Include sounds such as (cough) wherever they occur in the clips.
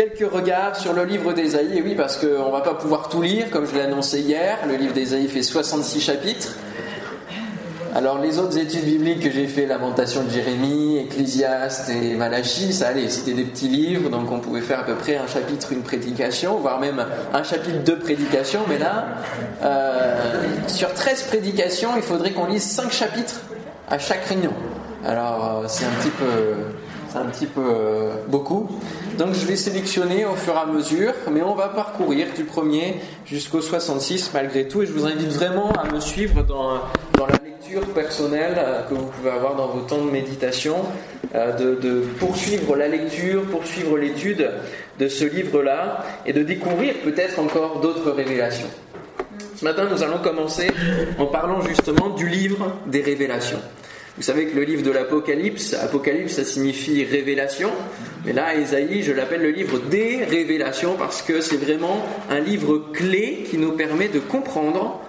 quelques regards sur le livre d'Ésaïe. Et oui, parce qu'on ne va pas pouvoir tout lire, comme je l'ai annoncé hier. Le livre d'Ésaïe fait 66 chapitres. Alors les autres études bibliques que j'ai fait, Lamentation de Jérémie, Ecclésiaste et Malachie, ça allait, c'était des petits livres, donc on pouvait faire à peu près un chapitre, une prédication, voire même un chapitre, de prédication, mais là, euh, sur 13 prédications, il faudrait qu'on lise 5 chapitres à chaque réunion. Alors euh, c'est un petit peu, c'est un petit peu euh, beaucoup. Donc je vais sélectionner au fur et à mesure, mais on va parcourir du premier jusqu'au 66 malgré tout, et je vous invite vraiment à me suivre dans, la personnelle euh, que vous pouvez avoir dans vos temps de méditation, euh, de, poursuivre la lecture, poursuivre l'étude de ce livre-là et de découvrir peut-être encore d'autres révélations. Ce matin, nous allons commencer en parlant justement du livre des révélations. Vous savez que le livre de l'Apocalypse, Apocalypse, ça signifie révélation, mais là, Ésaïe, je l'appelle le livre des révélations parce que c'est vraiment un livre clé qui nous permet de comprendre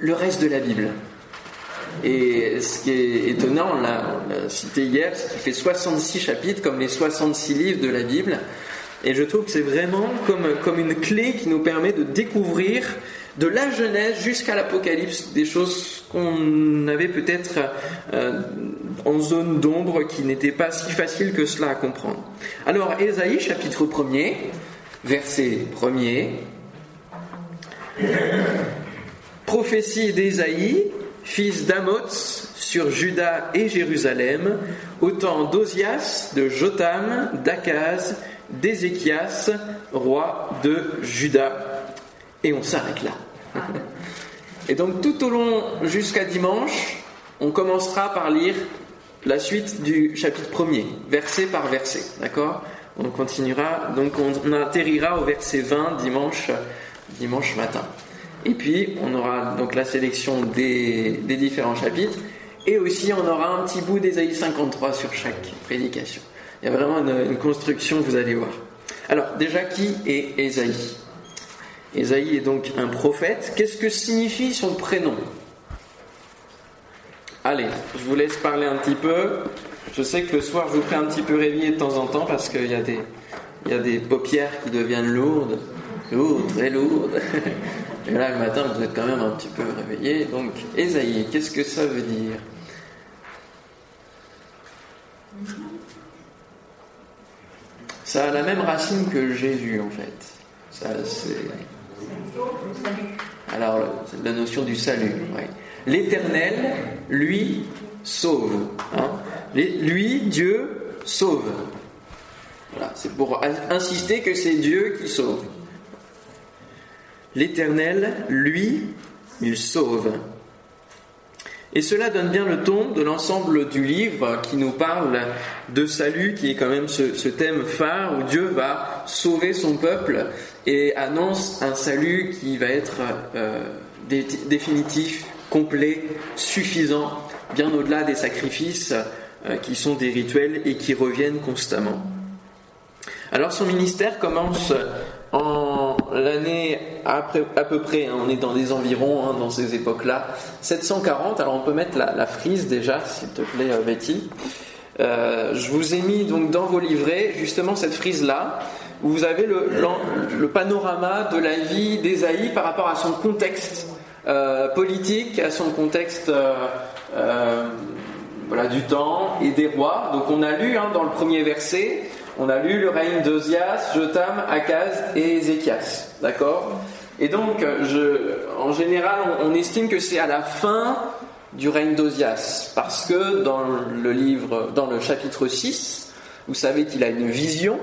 le reste de la Bible. Et ce qui est étonnant, on l'a cité hier, c'est qu'il fait 66 chapitres comme les 66 livres de la Bible. Et je trouve que c'est vraiment comme, comme une clé qui nous permet de découvrir de la Genèse jusqu'à l'Apocalypse des choses qu'on avait peut-être euh, en zone d'ombre qui n'étaient pas si faciles que cela à comprendre. Alors, Ésaïe, chapitre 1er, verset 1er. Prophétie d'Ésaïe, fils d'Amoz sur Juda et Jérusalem, au temps d'Ozias, de Jotam, d'Akaz, d'Ézéchias, roi de Juda. Et on s'arrête là. Et donc tout au long jusqu'à dimanche, on commencera par lire la suite du chapitre premier, verset par verset. D'accord? On continuera, donc on atterrira au verset 20 dimanche, dimanche matin. Et puis, on aura donc la sélection des, différents chapitres. Et aussi, on aura un petit bout d'Ésaïe 53 sur chaque prédication. Il y a vraiment une, construction, vous allez voir. Alors, déjà, qui est Ésaïe? Ésaïe est donc un prophète. Qu'est-ce que signifie son prénom? Allez, je vous laisse parler un petit peu. Je sais que le soir, je vous fais un petit peu réveiller de temps en temps parce qu'il y, a des, y a des paupières qui deviennent lourdes. Lourdes, très lourdes. (laughs) Et là, le matin, vous êtes quand même un petit peu réveillé. Donc, Esaïe, qu'est-ce que ça veut dire? Ça a la même racine que Jésus, en fait. Ça, c'est. Alors, la notion du salut. L'Éternel, lui, sauve. Hein. lui, Dieu, sauve. C'est pour insister que c'est Dieu qui sauve. L'Éternel, lui, il sauve. Et cela donne bien le ton de l'ensemble du livre qui nous parle de salut, qui est quand même ce, thème phare où Dieu va sauver son peuple et annonce un salut qui va être euh, définitif, complet, suffisant, bien au-delà des sacrifices euh, qui sont des rituels et qui reviennent constamment. Alors son ministère commence en l'année à, peu près, hein, on est dans les environs hein, dans ces époques-là, 740. Alors on peut mettre la, frise déjà, s'il te plaît, euh, Betty. Euh, je vous ai mis donc dans vos livrets justement cette frise-là, où vous avez le, panorama de la vie d'Ésaïe par rapport à son contexte euh, politique, à son contexte voilà, du temps et des rois. Donc on a lu hein, dans le premier verset on a lu le règne d'Ozias, Jotam, Akaz et Ézéchias. D'accord? Et donc, en général, on, estime que c'est à la fin du règne d'Ozias. Parce que dans le livre, dans le chapitre 6, vous savez qu'il a une vision.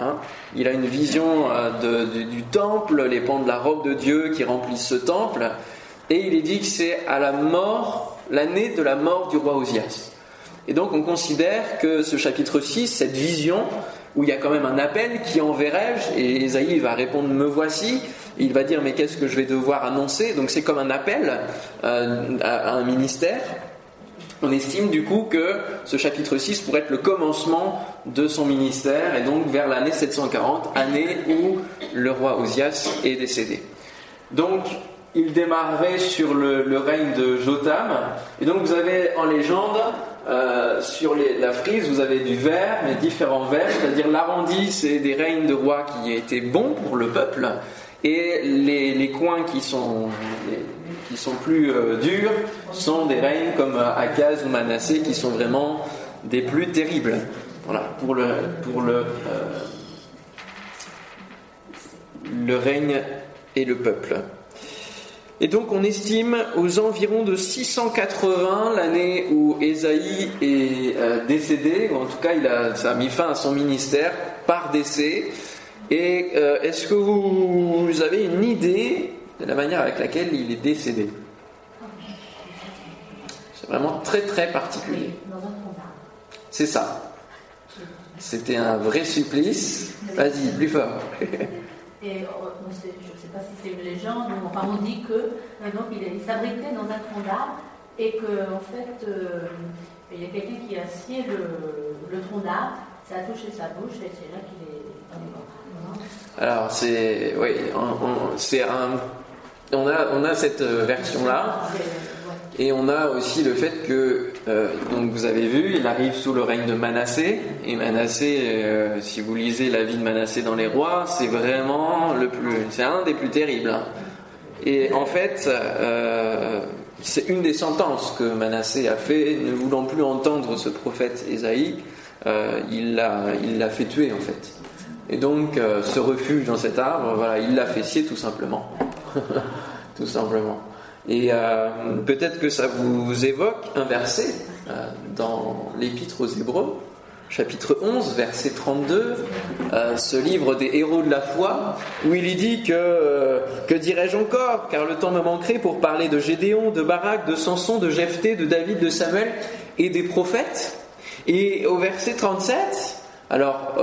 Hein. il a une vision euh, du temple, les pans de la robe de Dieu qui remplissent ce temple. Et il est dit que c'est à la mort, l'année de la mort du roi Ozias. Et donc on considère que ce chapitre 6, cette vision, où il y a quand même un appel qui enverrai-je Et Esaïe va répondre Me voici. Il va dire Mais qu'est-ce que je vais devoir annoncer Donc c'est comme un appel euh, à, un ministère. On estime du coup que ce chapitre 6 pourrait être le commencement de son ministère et donc vers l'année 740, année où le roi Osias est décédé. Donc il démarrerait sur le, règne de Jotam. Et donc vous avez en légende, euh, sur la frise, vous avez du vert, mais différents verts, c'est-à-dire l'arrondi, c'est des règnes de rois qui étaient bons pour le peuple, et les, coins qui sont, plus euh, durs sont des règnes comme Akaz ou Manassé, qui sont vraiment des plus terribles. Voilà, pour le, euh, le règne et le peuple. Et donc on estime aux environs de 680 l'année où Ésaïe est euh, décédé, ou en tout cas il a, ça a mis fin à son ministère par décès. Et euh, est-ce que vous, avez une idée de la manière avec laquelle il est décédé? C'est vraiment très très particulier. C'est ça. C'était un vrai supplice. Vas-y, plus fort. (laughs) Et sais pas si c'est une légende, enfin on dit que donc, il, s'abritait dans un tronc d'arbre et qu'en en fait euh, il y a quelqu'un qui a scié le, tronc d'arbre, ça a touché sa bouche et c'est là qu'il est, mort. Alors c'est oui, c'est un on a, on a cette euh, version-là. Et on a aussi le fait que, euh, donc vous avez vu, il arrive sous le règne de Manassé. Et Manassé, euh, si vous lisez la vie de Manassé dans les rois, c'est vraiment le plus, c'est un des plus terribles. Hein. Et en fait, c'est une des sentences que Manassé a fait, ne voulant plus entendre ce prophète Ésaïe, il l'a, il l'a fait tuer en fait. Et donc, ce refuge dans cet arbre, voilà, il l'a fait scier tout simplement. (laughs) tout simplement. Et euh, peut-être que ça vous évoque un verset euh, dans l'Épître aux Hébreux, chapitre 11, verset 32, euh, ce livre des héros de la foi, où il y dit que, que dirais-je encore, car le temps me manquerait pour parler de Gédéon, de Barak, de Samson, de Jephthé, de David, de Samuel et des prophètes. Et au verset 37, alors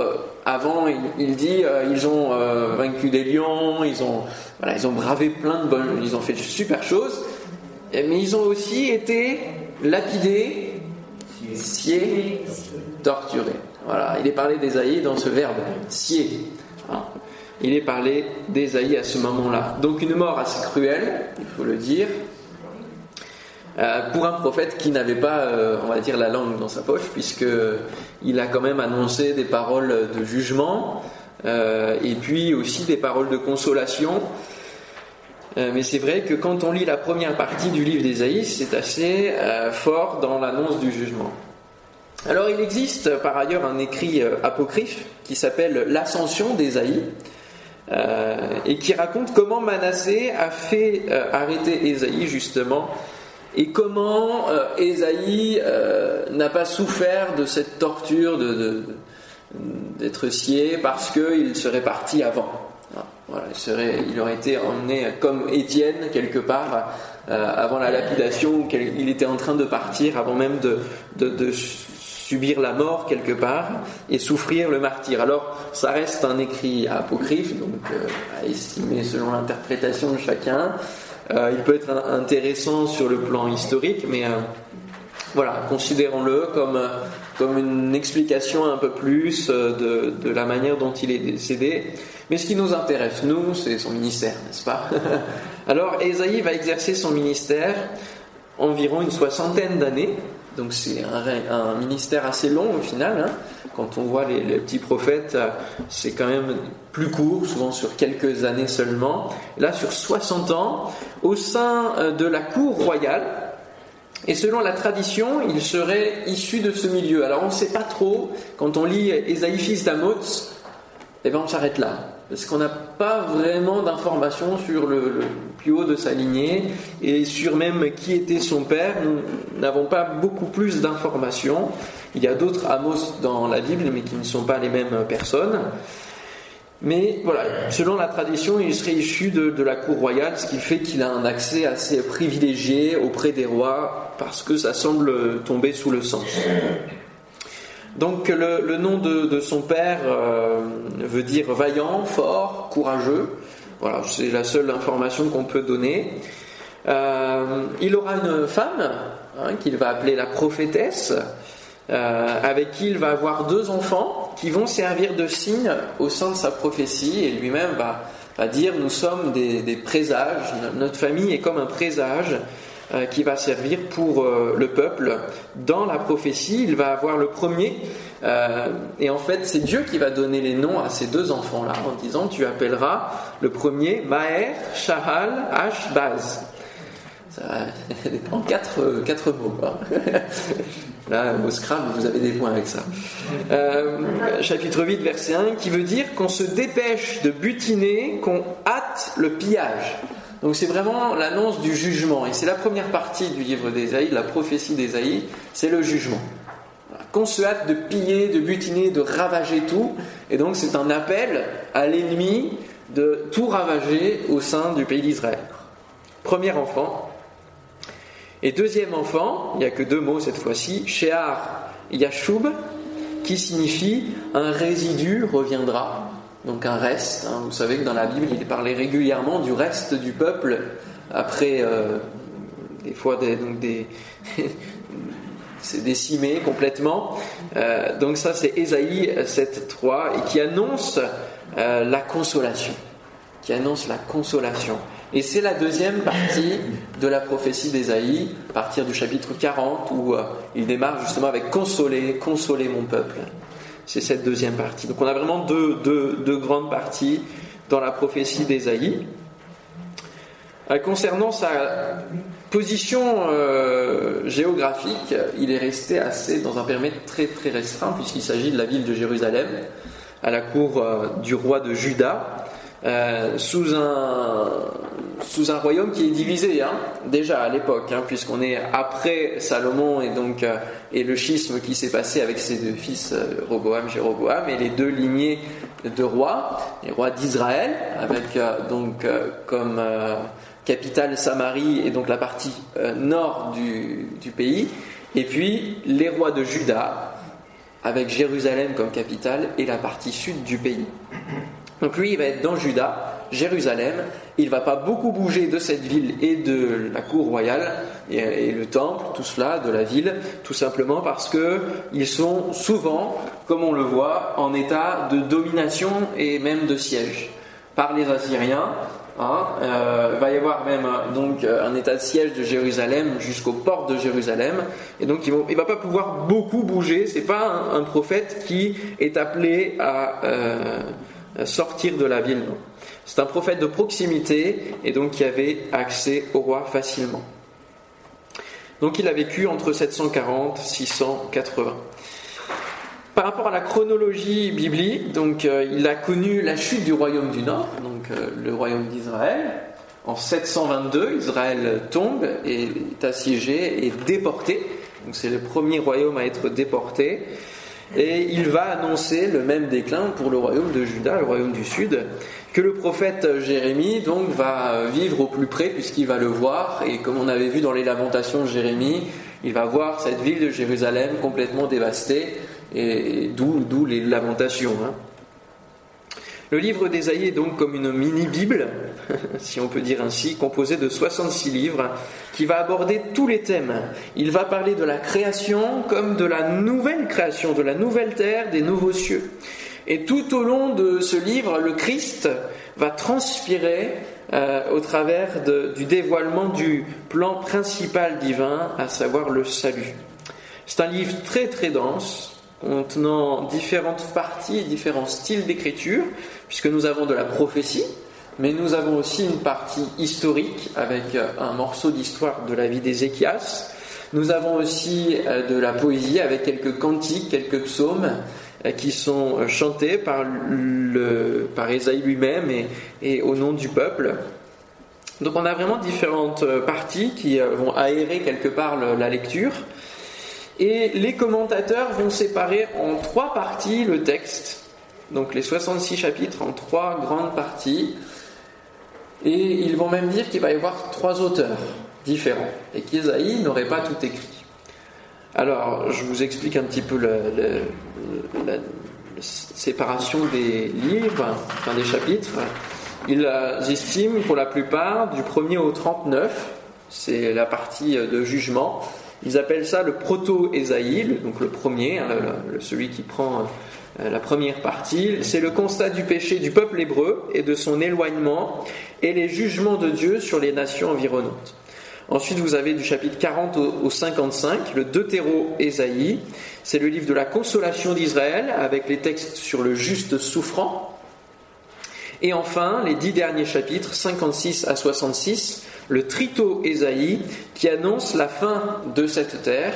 avant, il, dit euh, ils ont euh, vaincu des lions, ils ont, voilà, ils ont bravé plein de bonnes, ils ont fait de super choses, mais ils ont aussi été lapidés, sciés, torturés. Voilà, il est parlé d'Ésaïe dans ce verbe, scier. Il est parlé d'Ésaïe à ce moment-là. Donc une mort assez cruelle, il faut le dire, pour un prophète qui n'avait pas, euh, on va dire, la langue dans sa poche, puisque il a quand même annoncé des paroles de jugement euh, et puis aussi des paroles de consolation. mais c'est vrai que quand on lit la première partie du livre d'Ésaïe, c'est assez fort dans l'annonce du jugement. Alors il existe par ailleurs un écrit apocryphe qui s'appelle L'Ascension d'Ésaïe. et qui raconte comment Manassé a fait arrêter Ésaïe justement et comment euh, Ésaïe euh, n'a pas souffert de cette torture d'être scié parce qu'il serait parti avant? Voilà, il, aurait été emmené comme Étienne quelque part euh, avant la lapidation, il était en train de partir avant même de, de, subir la mort quelque part et souffrir le martyr. Alors ça reste un écrit apocryphe, donc à estimer selon l'interprétation de chacun. Euh, il peut être intéressant sur le plan historique, mais euh, voilà, considérons-le comme, euh, comme une explication un peu plus de, de, la manière dont il est décédé. Mais ce qui nous intéresse, nous, c'est son ministère, n'est-ce pas? (laughs) Alors, Esaïe va exercer son ministère environ une soixantaine d'années. Donc c'est un, ministère assez long au final. Hein. Quand on voit les, petits prophètes, c'est quand même plus court, souvent sur quelques années seulement. Là, sur 60 ans, au sein euh, de la cour royale, et selon la tradition, il serait issu de ce milieu. Alors on ne sait pas trop, quand on lit Ésaïe fils d'Amoz, eh bien on s'arrête là. Parce qu'on n'a pas vraiment d'informations sur le, plus haut de sa lignée et sur même qui était son père. Nous n'avons pas beaucoup plus d'informations. Il y a d'autres Amos dans la Bible, mais qui ne sont pas les mêmes personnes. Mais voilà, selon la tradition, il serait issu de, la cour royale, ce qui fait qu'il a un accès assez privilégié auprès des rois, parce que ça semble tomber sous le sens. Donc le, nom de, son père euh, veut dire vaillant, fort, courageux. Voilà, c'est la seule information qu'on peut donner. Euh, il aura une femme hein, qu'il va appeler la prophétesse, euh, avec qui il va avoir deux enfants qui vont servir de signe au sein de sa prophétie et lui-même va, dire nous sommes des, présages, notre famille est comme un présage qui va servir pour euh, le peuple. Dans la prophétie, il va avoir le premier euh, et en fait c'est Dieu qui va donner les noms à ces deux enfants-là en disant tu appelleras le premier Maher, Shahal, Ashbaz. Ça (laughs) en quatre, quatre mots. Quoi. (laughs) Là, au Scrabble, vous avez des points avec ça. Euh, chapitre 8, verset 1, qui veut dire qu'on se dépêche de butiner, qu'on hâte le pillage. Donc c'est vraiment l'annonce du jugement. Et c'est la première partie du livre d'Ésaïe, de la prophétie d'Ésaïe, c'est le jugement. Qu'on se hâte de piller, de butiner, de ravager tout. Et donc c'est un appel à l'ennemi de tout ravager au sein du pays d'Israël. Premier enfant, et deuxième enfant, il n'y a que deux mots cette fois-ci, Shear Yashub, qui signifie un résidu reviendra, donc un reste. Hein. Vous savez que dans la Bible, il est parlé régulièrement du reste du peuple après euh, des fois des, donc (laughs) décimé complètement. Euh, donc ça c'est Ésaïe 7.3 et qui annonce euh, la consolation, qui annonce la consolation. Et c'est la deuxième partie de la prophétie d'Ésaïe, à partir du chapitre 40, où il démarre justement avec Consoler, consoler mon peuple. C'est cette deuxième partie. Donc on a vraiment deux, deux, grandes parties dans la prophétie d'Ésaïe. Euh, concernant sa position euh, géographique, il est resté assez dans un périmètre très très restreint, puisqu'il s'agit de la ville de Jérusalem, à la cour du roi de Juda. Euh, sous, un, sous un royaume qui est divisé, hein, déjà à l'époque, hein, puisqu'on est après Salomon et donc euh, et le schisme qui s'est passé avec ses deux fils, euh, Roboam, Jéroboam, et les deux lignées de rois, les rois d'Israël, avec donc comme capitale Samarie et donc la partie nord du, du pays, et puis les rois de Juda, avec Jérusalem comme capitale et la partie sud du pays. Donc lui, il va être dans Juda, Jérusalem. Il va pas beaucoup bouger de cette ville et de la cour royale et, le temple, tout cela, de la ville, tout simplement parce que ils sont souvent, comme on le voit, en état de domination et même de siège par les Assyriens. Hein, euh, il va y avoir même donc un état de siège de Jérusalem jusqu'aux portes de Jérusalem, et donc il ne va pas pouvoir beaucoup bouger. C'est pas un, prophète qui est appelé à euh, sortir de la ville. C'est un prophète de proximité et donc qui avait accès au roi facilement. Donc il a vécu entre 740 et 680. Par rapport à la chronologie biblique, donc euh, il a connu la chute du royaume du Nord, donc euh, le royaume d'Israël. En 722, Israël tombe et est assiégé et déporté. Donc c'est le premier royaume à être déporté. Et il va annoncer le même déclin pour le royaume de Juda, le royaume du sud, que le prophète Jérémie donc va vivre au plus près puisqu'il va le voir. Et comme on avait vu dans les lamentations de Jérémie, il va voir cette ville de Jérusalem complètement dévastée, et d'où les lamentations. Hein. Le livre d'Ésaïe est donc comme une mini-Bible, (laughs) si on peut dire ainsi, composée de 66 livres, qui va aborder tous les thèmes. Il va parler de la création comme de la nouvelle création, de la nouvelle terre, des nouveaux cieux. Et tout au long de ce livre, le Christ va transpirer euh, au travers du dévoilement du plan principal divin, à savoir le salut. C'est un livre très très dense, contenant différentes parties et différents styles d'écriture, puisque nous avons de la prophétie, mais nous avons aussi une partie historique avec euh, un morceau d'histoire de la vie d'Ézéchias. Nous avons aussi euh, de la poésie avec quelques cantiques, quelques psaumes euh, qui sont chantés par, le, par Ésaïe lui-même et, et au nom du peuple. Donc on a vraiment différentes parties qui vont aérer quelque part la lecture. Et les commentateurs vont séparer en trois parties le texte, donc les 66 chapitres en trois grandes parties. Et ils vont même dire qu'il va y avoir trois auteurs différents et qu'Isaïe n'aurait pas tout écrit. Alors, je vous explique un petit peu la, séparation des livres, enfin des chapitres. Ils estiment pour la plupart du 1er au 39, c'est la partie de jugement, ils appellent ça le proto-Ésaïe, donc le premier, hein, celui qui prend la première partie, c'est le constat du péché du peuple hébreu et de son éloignement et les jugements de Dieu sur les nations environnantes. Ensuite, vous avez du chapitre 40 au 55, le Deutéro-Ésaïe. C'est le livre de la consolation d'Israël avec les textes sur le juste souffrant. Et enfin, les dix derniers chapitres, 56 à 66, le Trito-Ésaïe qui annonce la fin de cette terre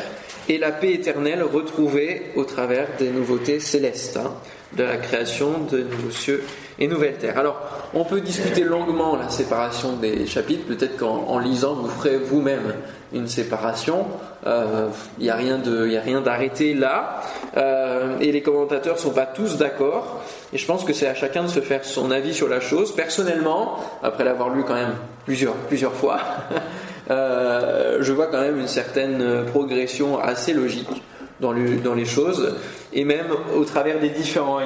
et la paix éternelle retrouvée au travers des nouveautés célestes, hein, de la création de nouveaux cieux et nouvelles terres. Alors, on peut discuter longuement la séparation des chapitres, peut-être qu'en lisant, vous ferez vous-même une séparation. Il euh, n'y a rien d'arrêté là, euh, et les commentateurs ne sont pas tous d'accord. Et je pense que c'est à chacun de se faire son avis sur la chose. Personnellement, après l'avoir lu quand même plusieurs, plusieurs fois, (laughs) Euh, je vois quand même une certaine progression assez logique dans, les choses. Et même au travers des différents,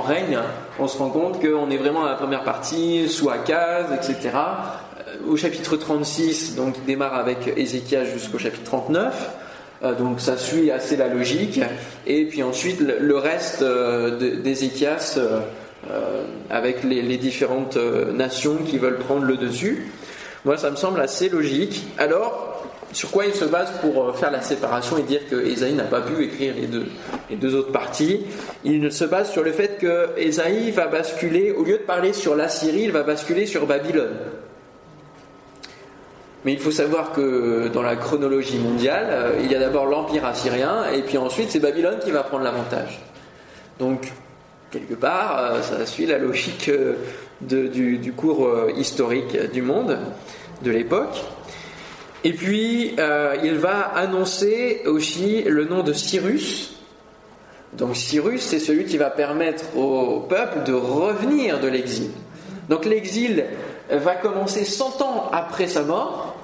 règnes, on se rend compte qu'on est vraiment à la première partie, sous Akaz, etc. Euh, au chapitre 36, donc il démarre avec Ézéchias jusqu'au chapitre 39. Euh, donc ça suit assez la logique. Et puis ensuite, le reste d'Ézéchias avec les, différentes nations qui veulent prendre le dessus. Moi, ça me semble assez logique. Alors, sur quoi il se base pour euh, faire la séparation et dire que Esaïe n'a pas pu écrire les deux, les deux autres parties? Il se base sur le fait que Esaïe va basculer, au lieu de parler sur la Syrie, il va basculer sur Babylone. Mais il faut savoir que dans la chronologie mondiale, euh, il y a d'abord l'Empire assyrien, et puis ensuite c'est Babylone qui va prendre l'avantage. Donc, quelque part, euh, ça suit la logique du, cours historique du monde de l'époque. Et puis, euh, il va annoncer aussi le nom de Cyrus. Donc Cyrus, c'est celui qui va permettre au peuple de revenir de l'exil. Donc l'exil va commencer 100 ans après sa mort.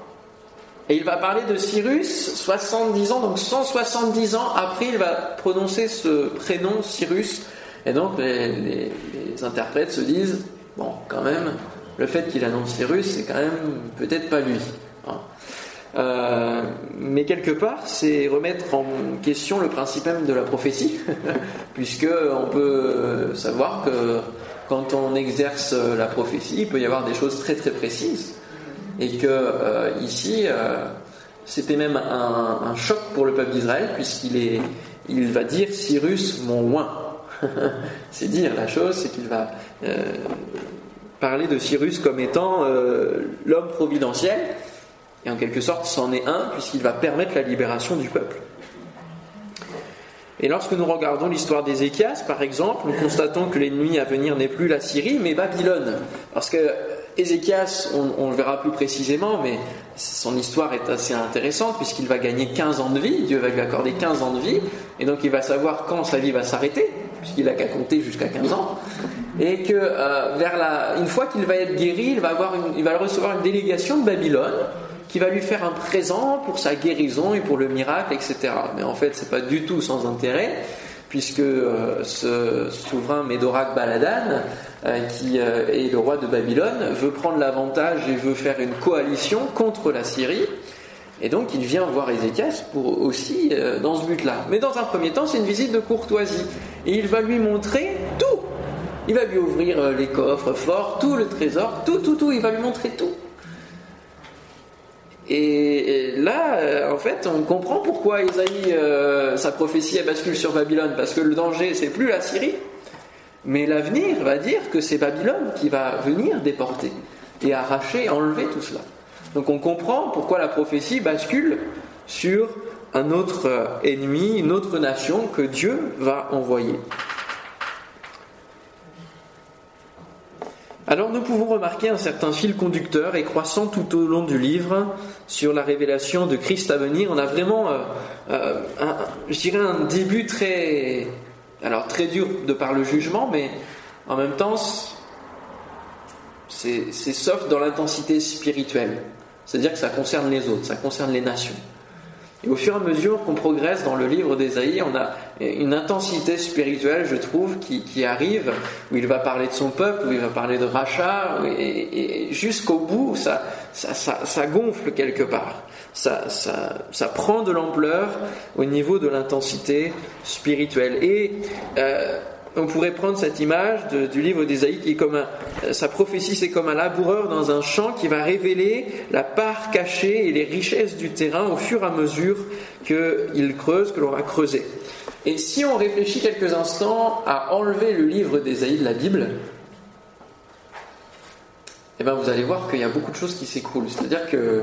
Et il va parler de Cyrus 70 ans, donc 170 ans après, il va prononcer ce prénom Cyrus. Et donc les interprètes se disent, bon, quand même, le fait qu'il annonce Cyrus, c'est quand même peut-être pas lui. Hein. Euh, mais quelque part, c'est remettre en question le principe même de la prophétie, (laughs) puisque on peut savoir que quand on exerce la prophétie, il peut y avoir des choses très très précises, et que euh, ici, euh, c'était même un, choc pour le peuple d'Israël, puisqu'il est, il va dire Cyrus mon oin. (laughs) c'est dire la chose, c'est qu'il va parler de Cyrus comme étant euh, l'homme providentiel, et en quelque sorte c'en est un, puisqu'il va permettre la libération du peuple. Et lorsque nous regardons l'histoire d'Ézéchias, par exemple, nous constatons que l'ennemi à venir n'est plus la Syrie, mais Babylone. Parce que Ézéchias, on, le verra plus précisément, mais son histoire est assez intéressante, puisqu'il va gagner 15 ans de vie, Dieu va lui accorder 15 ans de vie, et donc il va savoir quand sa vie va s'arrêter, puisqu'il a qu'à compter jusqu'à 15 ans et que euh, vers la, une fois qu'il va être guéri, il va, avoir il va recevoir une délégation de Babylone qui va lui faire un présent pour sa guérison et pour le miracle, etc. Mais en fait, c'est pas du tout sans intérêt, puisque euh, ce souverain Médorac Baladan, euh, qui est le roi de Babylone, veut prendre l'avantage et veut faire une coalition contre la Syrie. Et donc il vient voir Ézéchias pour aussi dans ce but-là. Mais dans un premier temps, c'est une visite de courtoisie. Et il va lui montrer tout il va lui ouvrir euh, les coffres forts, tout le trésor, tout, tout, tout, il va lui montrer tout. Et, là, euh, en fait, on comprend pourquoi Isaïe, euh, sa prophétie, bascule sur Babylone, parce que le danger, c'est plus la Syrie, mais l'avenir va dire que c'est Babylone qui va venir déporter et arracher, enlever tout cela. Donc on comprend pourquoi la prophétie bascule sur un autre ennemi, une autre nation que Dieu va envoyer. Alors nous pouvons remarquer un certain fil conducteur et croissant tout au long du livre sur la révélation de Christ à venir. On a vraiment, euh, euh, un, je dirais, un début très, alors très dur de par le jugement, mais en même temps, c'est soft dans l'intensité spirituelle. C'est-à-dire que ça concerne les autres, ça concerne les nations. Et au fur et à mesure qu'on progresse dans le livre d'Ésaïe, on a une intensité spirituelle, je trouve, qui, arrive, où il va parler de son peuple, où il va parler de rachat, et, jusqu'au bout, ça, ça, gonfle quelque part. Ça, ça, prend de l'ampleur au niveau de l'intensité spirituelle. Et euh, on pourrait prendre cette image du livre d'Ésaïe qui est comme un, sa prophétie, c'est comme un laboureur dans un champ qui va révéler la part cachée et les richesses du terrain au fur et à mesure qu'il creuse, que l'on va creuser. Et si on réfléchit quelques instants à enlever le livre d'Ésaïe de la Bible, eh bien vous allez voir qu'il y a beaucoup de choses qui s'écroulent. C'est-à-dire que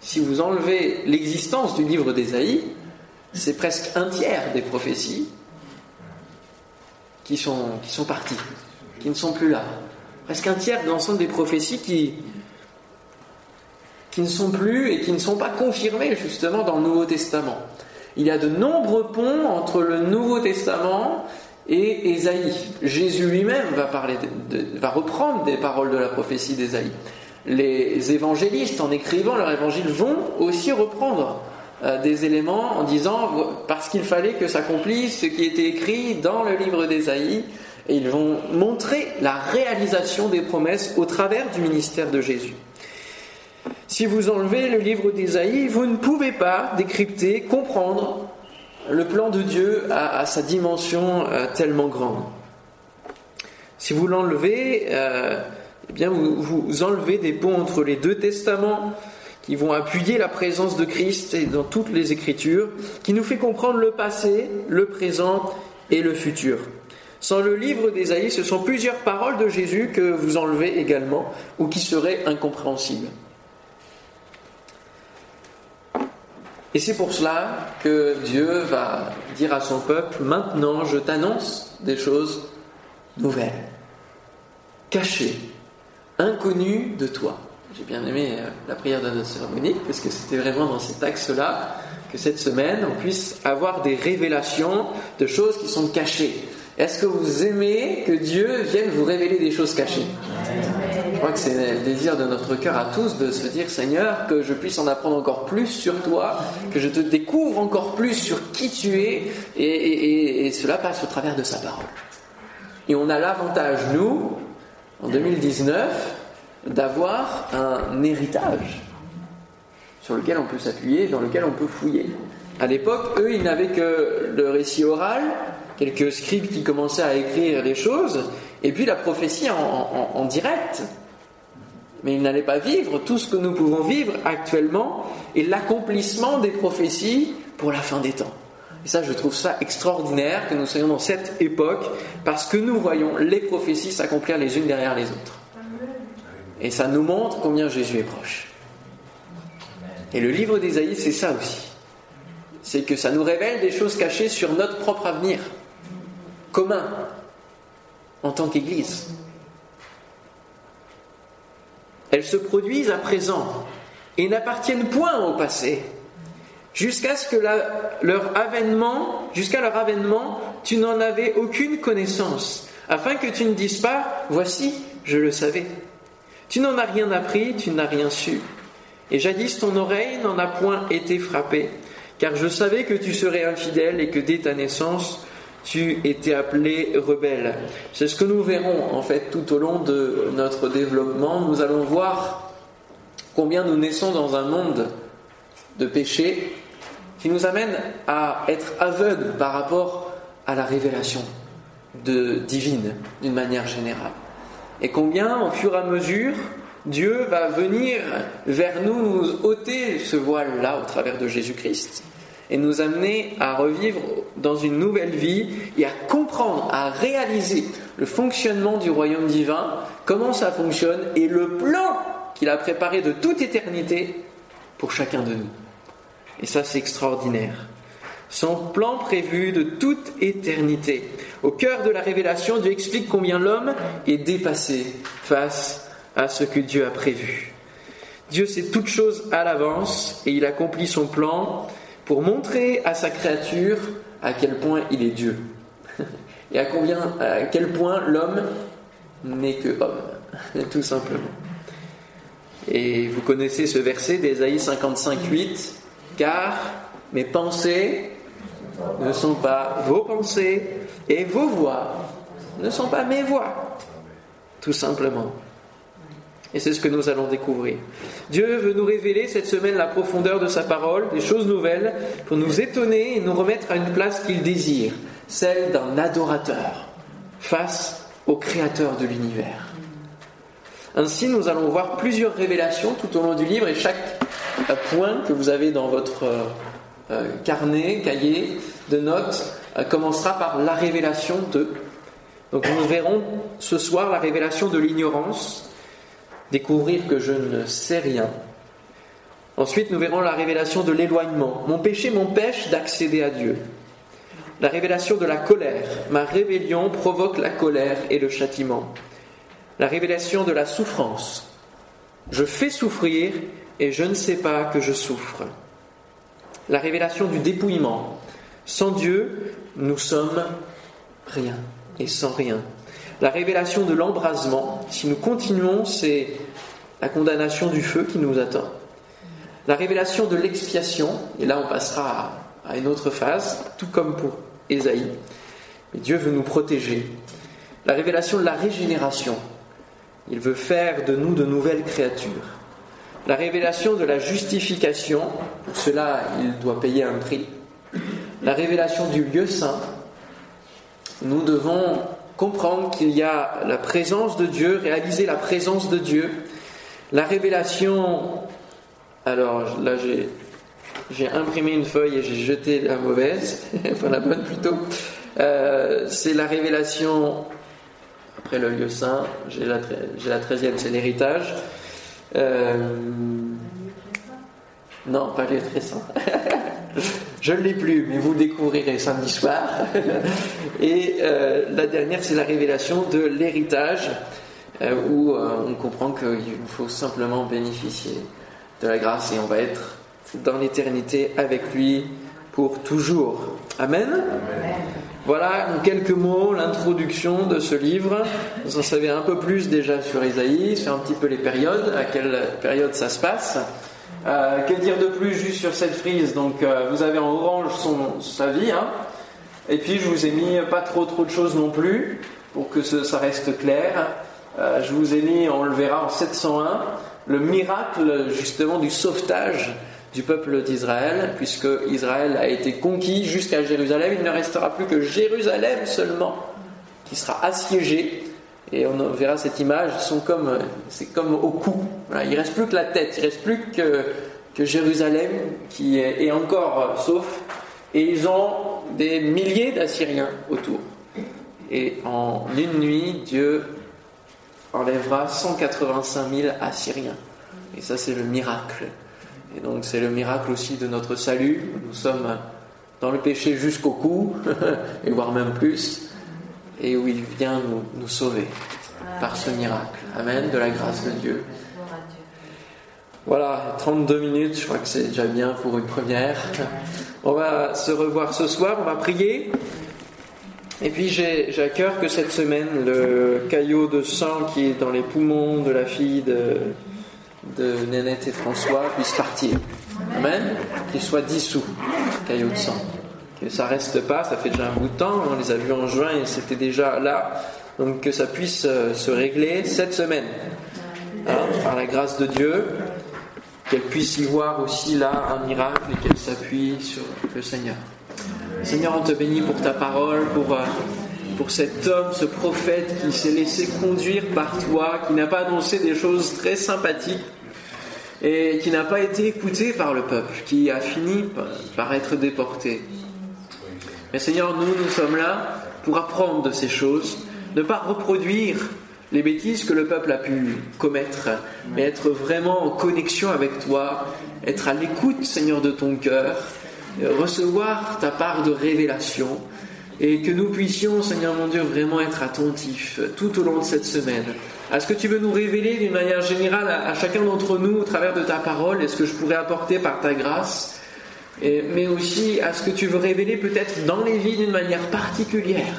si vous enlevez l'existence du livre d'Ésaïe, c'est presque un tiers des prophéties qui sont, qui sont partis, qui ne sont plus là. Presque un tiers de l'ensemble des prophéties qui, qui ne sont plus et qui ne sont pas confirmées justement dans le Nouveau Testament. Il y a de nombreux ponts entre le Nouveau Testament et Ésaïe. Jésus lui-même va, parler va reprendre des paroles de la prophétie d'Ésaïe. Les évangélistes, en écrivant leur évangile, vont aussi reprendre euh, des éléments en disant parce qu'il fallait que s'accomplisse ce qui était écrit dans le livre d'Ésaïe, et ils vont montrer la réalisation des promesses au travers du ministère de Jésus. Si vous enlevez le livre d'Ésaïe, vous ne pouvez pas décrypter, comprendre le plan de Dieu à, sa dimension euh, tellement grande. Si vous l'enlevez, euh, eh bien vous, vous enlevez des ponts entre les deux testaments, qui vont appuyer la présence de Christ dans toutes les Écritures, qui nous fait comprendre le passé, le présent et le futur. Sans le livre d'Ésaïe, ce sont plusieurs paroles de Jésus que vous enlevez également ou qui seraient incompréhensibles. Et c'est pour cela que Dieu va dire à son peuple, maintenant je t'annonce des choses nouvelles, cachées, inconnues de toi. J'ai bien aimé euh, la prière de notre sœur Monique, parce que c'était vraiment dans cet axe-là que cette semaine, on puisse avoir des révélations de choses qui sont cachées. Est-ce que vous aimez que Dieu vienne vous révéler des choses cachées? Je crois que c'est le désir de notre cœur à tous de se dire Seigneur, que je puisse en apprendre encore plus sur toi, que je te découvre encore plus sur qui tu es, et, et cela passe au travers de sa parole. Et on a l'avantage, nous, en 2019, d'avoir un héritage sur lequel on peut s'appuyer, dans lequel on peut fouiller. À l'époque, eux, ils n'avaient que le récit oral, quelques scribes qui commençaient à écrire les choses, et puis la prophétie en, direct. Mais ils n'allaient pas vivre tout ce que nous pouvons vivre actuellement et l'accomplissement des prophéties pour la fin des temps. Et ça, je trouve ça extraordinaire que nous soyons dans cette époque parce que nous voyons les prophéties s'accomplir les unes derrière les autres. Et ça nous montre combien Jésus est proche. Et le livre d'Ésaïe, c'est ça aussi. C'est que ça nous révèle des choses cachées sur notre propre avenir, commun, en tant qu'Église. Elles se produisent à présent et n'appartiennent point au passé. Jusqu'à ce que leur avènement, jusqu'à leur avènement, tu n'en avais aucune connaissance, afin que tu ne dises pas, voici, je le savais. Tu n'en as rien appris, tu n'as rien su. Et jadis ton oreille n'en a point été frappée, car je savais que tu serais infidèle et que dès ta naissance, tu étais appelé rebelle. C'est ce que nous verrons en fait tout au long de notre développement. Nous allons voir combien nous naissons dans un monde de péché qui nous amène à être aveugles par rapport à la révélation divine d'une manière générale et combien, au fur et à mesure, Dieu va venir vers nous, nous ôter ce voile-là au travers de Jésus-Christ et nous amener à revivre dans une nouvelle vie et à comprendre, à réaliser le fonctionnement du royaume divin, comment ça fonctionne et le plan qu'il a préparé de toute éternité pour chacun de nous. Et ça, c'est extraordinaire. Son plan prévu de toute éternité. Au cœur de la révélation, Dieu explique combien l'homme est dépassé face à ce que Dieu a prévu. Dieu sait toutes choses à l'avance et il accomplit son plan pour montrer à sa créature à quel point il est Dieu (laughs) et à, combien, à quel point l'homme n'est que homme, (laughs) tout simplement. Et vous connaissez ce verset d'Ésaïe 55, 8, car Mes pensées ne sont pas vos pensées et vos voix ne sont pas mes voix. Tout simplement. Et c'est ce que nous allons découvrir. Dieu veut nous révéler cette semaine la profondeur de sa parole, des choses nouvelles, pour nous étonner et nous remettre à une place qu'il désire, celle d'un adorateur, face au Créateur de l'univers. Ainsi, nous allons voir plusieurs révélations tout au long du livre et chaque point que vous avez dans votre euh, carnet, cahier de notes, euh, commencera par la révélation de. Donc nous verrons ce soir la révélation de l'ignorance, découvrir que je ne sais rien. Ensuite, nous verrons la révélation de l'éloignement. Mon péché m'empêche d'accéder à Dieu. La révélation de la colère. Ma rébellion provoque la colère et le châtiment. La révélation de la souffrance. Je fais souffrir et je ne sais pas que je souffre. La révélation du dépouillement. Sans Dieu, nous sommes rien et sans rien la révélation de l'embrasement. Si nous continuons, c'est la condamnation du feu qui nous attend. La révélation de l'expiation, et là on passera à une autre phase, tout comme pour Ésaïe. Mais Dieu veut nous protéger. La révélation de la régénération. Il veut faire de nous de nouvelles créatures. La révélation de la justification. Pour cela, il doit payer un prix. La révélation du lieu saint. Nous devons comprendre qu'il y a la présence de Dieu, réaliser la présence de Dieu, la révélation. Alors là, j'ai, j'ai imprimé une feuille et j'ai jeté la mauvaise, (laughs) enfin la bonne plutôt. Euh, c'est la révélation, après le lieu saint, j'ai la, j'ai la treizième, c'est l'héritage. Euh, non, pas les très saint. (laughs) Je ne l'ai plus, mais vous le découvrirez samedi soir. (laughs) Et euh, la dernière, c'est la révélation de l'héritage, euh, où on comprend qu'il faut simplement bénéficier de la grâce et on va être dans l'éternité avec lui pour toujours. Amen. Voilà en quelques mots l'introduction de ce livre. Vous en savez un peu plus déjà sur Isaïe, sur un petit peu les périodes, à quelle période ça se passe. Euh, que dire de plus juste sur cette frise? Donc, euh, vous avez en orange son, sa vie, hein. et puis je vous ai mis pas trop trop de choses non plus pour que ça reste clair. Euh, je vous ai mis, on le verra en 701, le miracle justement du sauvetage du peuple d'Israël, puisque Israël a été conquis jusqu'à Jérusalem. Il ne restera plus que Jérusalem seulement qui sera assiégé et on verra cette image, sont comme, c'est comme au cou. il ne reste plus que la tête, il ne reste plus que, que Jérusalem qui est, encore euh, sauf. Et ils ont des milliers d'Assyriens autour. Et en une nuit, Dieu enlèvera 185 000 Assyriens. Et ça, c'est le miracle. Et donc, c'est le miracle aussi de notre salut. Nous sommes dans le péché jusqu'au cou, (laughs) et voire même plus et où il vient nous, sauver par ce miracle. Amen, de la grâce de Dieu. Voilà, 32 minutes, je crois que c'est déjà bien pour une première. On va se revoir ce soir, on va prier. Et puis j'ai à cœur que cette semaine, le caillot de sang qui est dans les poumons de la fille de, de Nénette et François puisse partir. Amen. Qu'il soit dissous, caillot de sang que ça reste pas, ça fait déjà un bout de temps, on les a vus en juin et c'était déjà là, donc que ça puisse euh, se régler cette semaine, hein, par la grâce de Dieu, qu'elle puisse y voir aussi là un miracle et qu'elle s'appuie sur le Seigneur. Seigneur, on te bénit pour ta parole, pour, euh, pour cet homme, ce prophète qui s'est laissé conduire par toi, qui n'a pas annoncé des choses très sympathiques et qui n'a pas été écouté par le peuple, qui a fini par être déporté. Mais Seigneur, nous, nous sommes là pour apprendre de ces choses, ne pas reproduire les bêtises que le peuple a pu commettre, mais être vraiment en connexion avec toi, être à l'écoute, Seigneur, de ton cœur, recevoir ta part de révélation, et que nous puissions, Seigneur mon Dieu, vraiment être attentifs tout au long de cette semaine à ce que tu veux nous révéler d'une manière générale à, chacun d'entre nous au travers de ta parole et ce que je pourrais apporter par ta grâce mais aussi à ce que tu veux révéler peut-être dans les vies d'une manière particulière.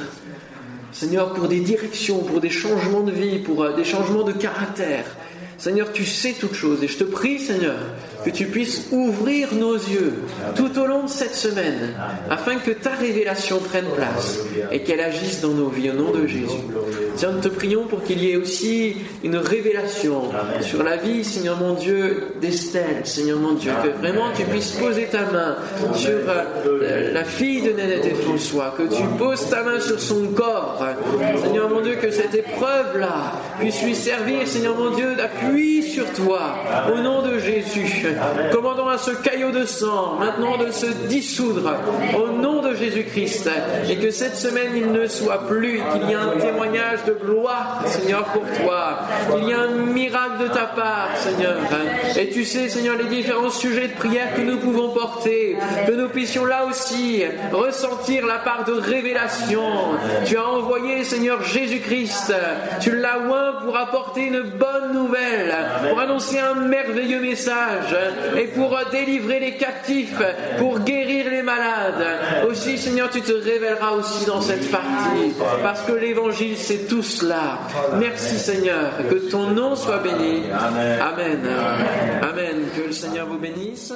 Seigneur, pour des directions, pour des changements de vie, pour euh, des changements de caractère, Seigneur, tu sais toutes choses. Et je te prie, Seigneur, que tu puisses ouvrir nos yeux tout au long de cette semaine, afin que ta révélation prenne place et qu'elle agisse dans nos vies au nom de Jésus. Seigneur, nous te prions pour qu'il y ait aussi une révélation sur la vie, Seigneur mon Dieu, d'Estelle, Seigneur mon Dieu, que vraiment tu puisses poser ta main sur euh, la fille de Nénette et François, que tu poses ta main sur son corps, Seigneur mon Dieu, que cette épreuve-là puisse lui servir, Seigneur mon Dieu, d'appui sur toi, au nom de Jésus. Commandons à ce caillot de sang maintenant de se dissoudre au nom de Jésus-Christ. Et que cette semaine il ne soit plus, qu'il y ait un témoignage de gloire, Seigneur, pour toi, qu'il y ait un miracle de ta part, Seigneur. Et tu sais, Seigneur, les différents sujets de prière que nous pouvons porter, que nous puissions là aussi ressentir la part de révélation. Tu as envoyé, Seigneur Jésus-Christ, tu l'as oint pour apporter une bonne nouvelle, pour annoncer un merveilleux message et pour délivrer les captifs, pour guérir les malades. Aussi, Seigneur, tu te révéleras aussi dans cette partie, parce que l'évangile, c'est tout cela. Merci, Seigneur, que ton nom soit béni. Amen. Amen. Que le Seigneur vous bénisse.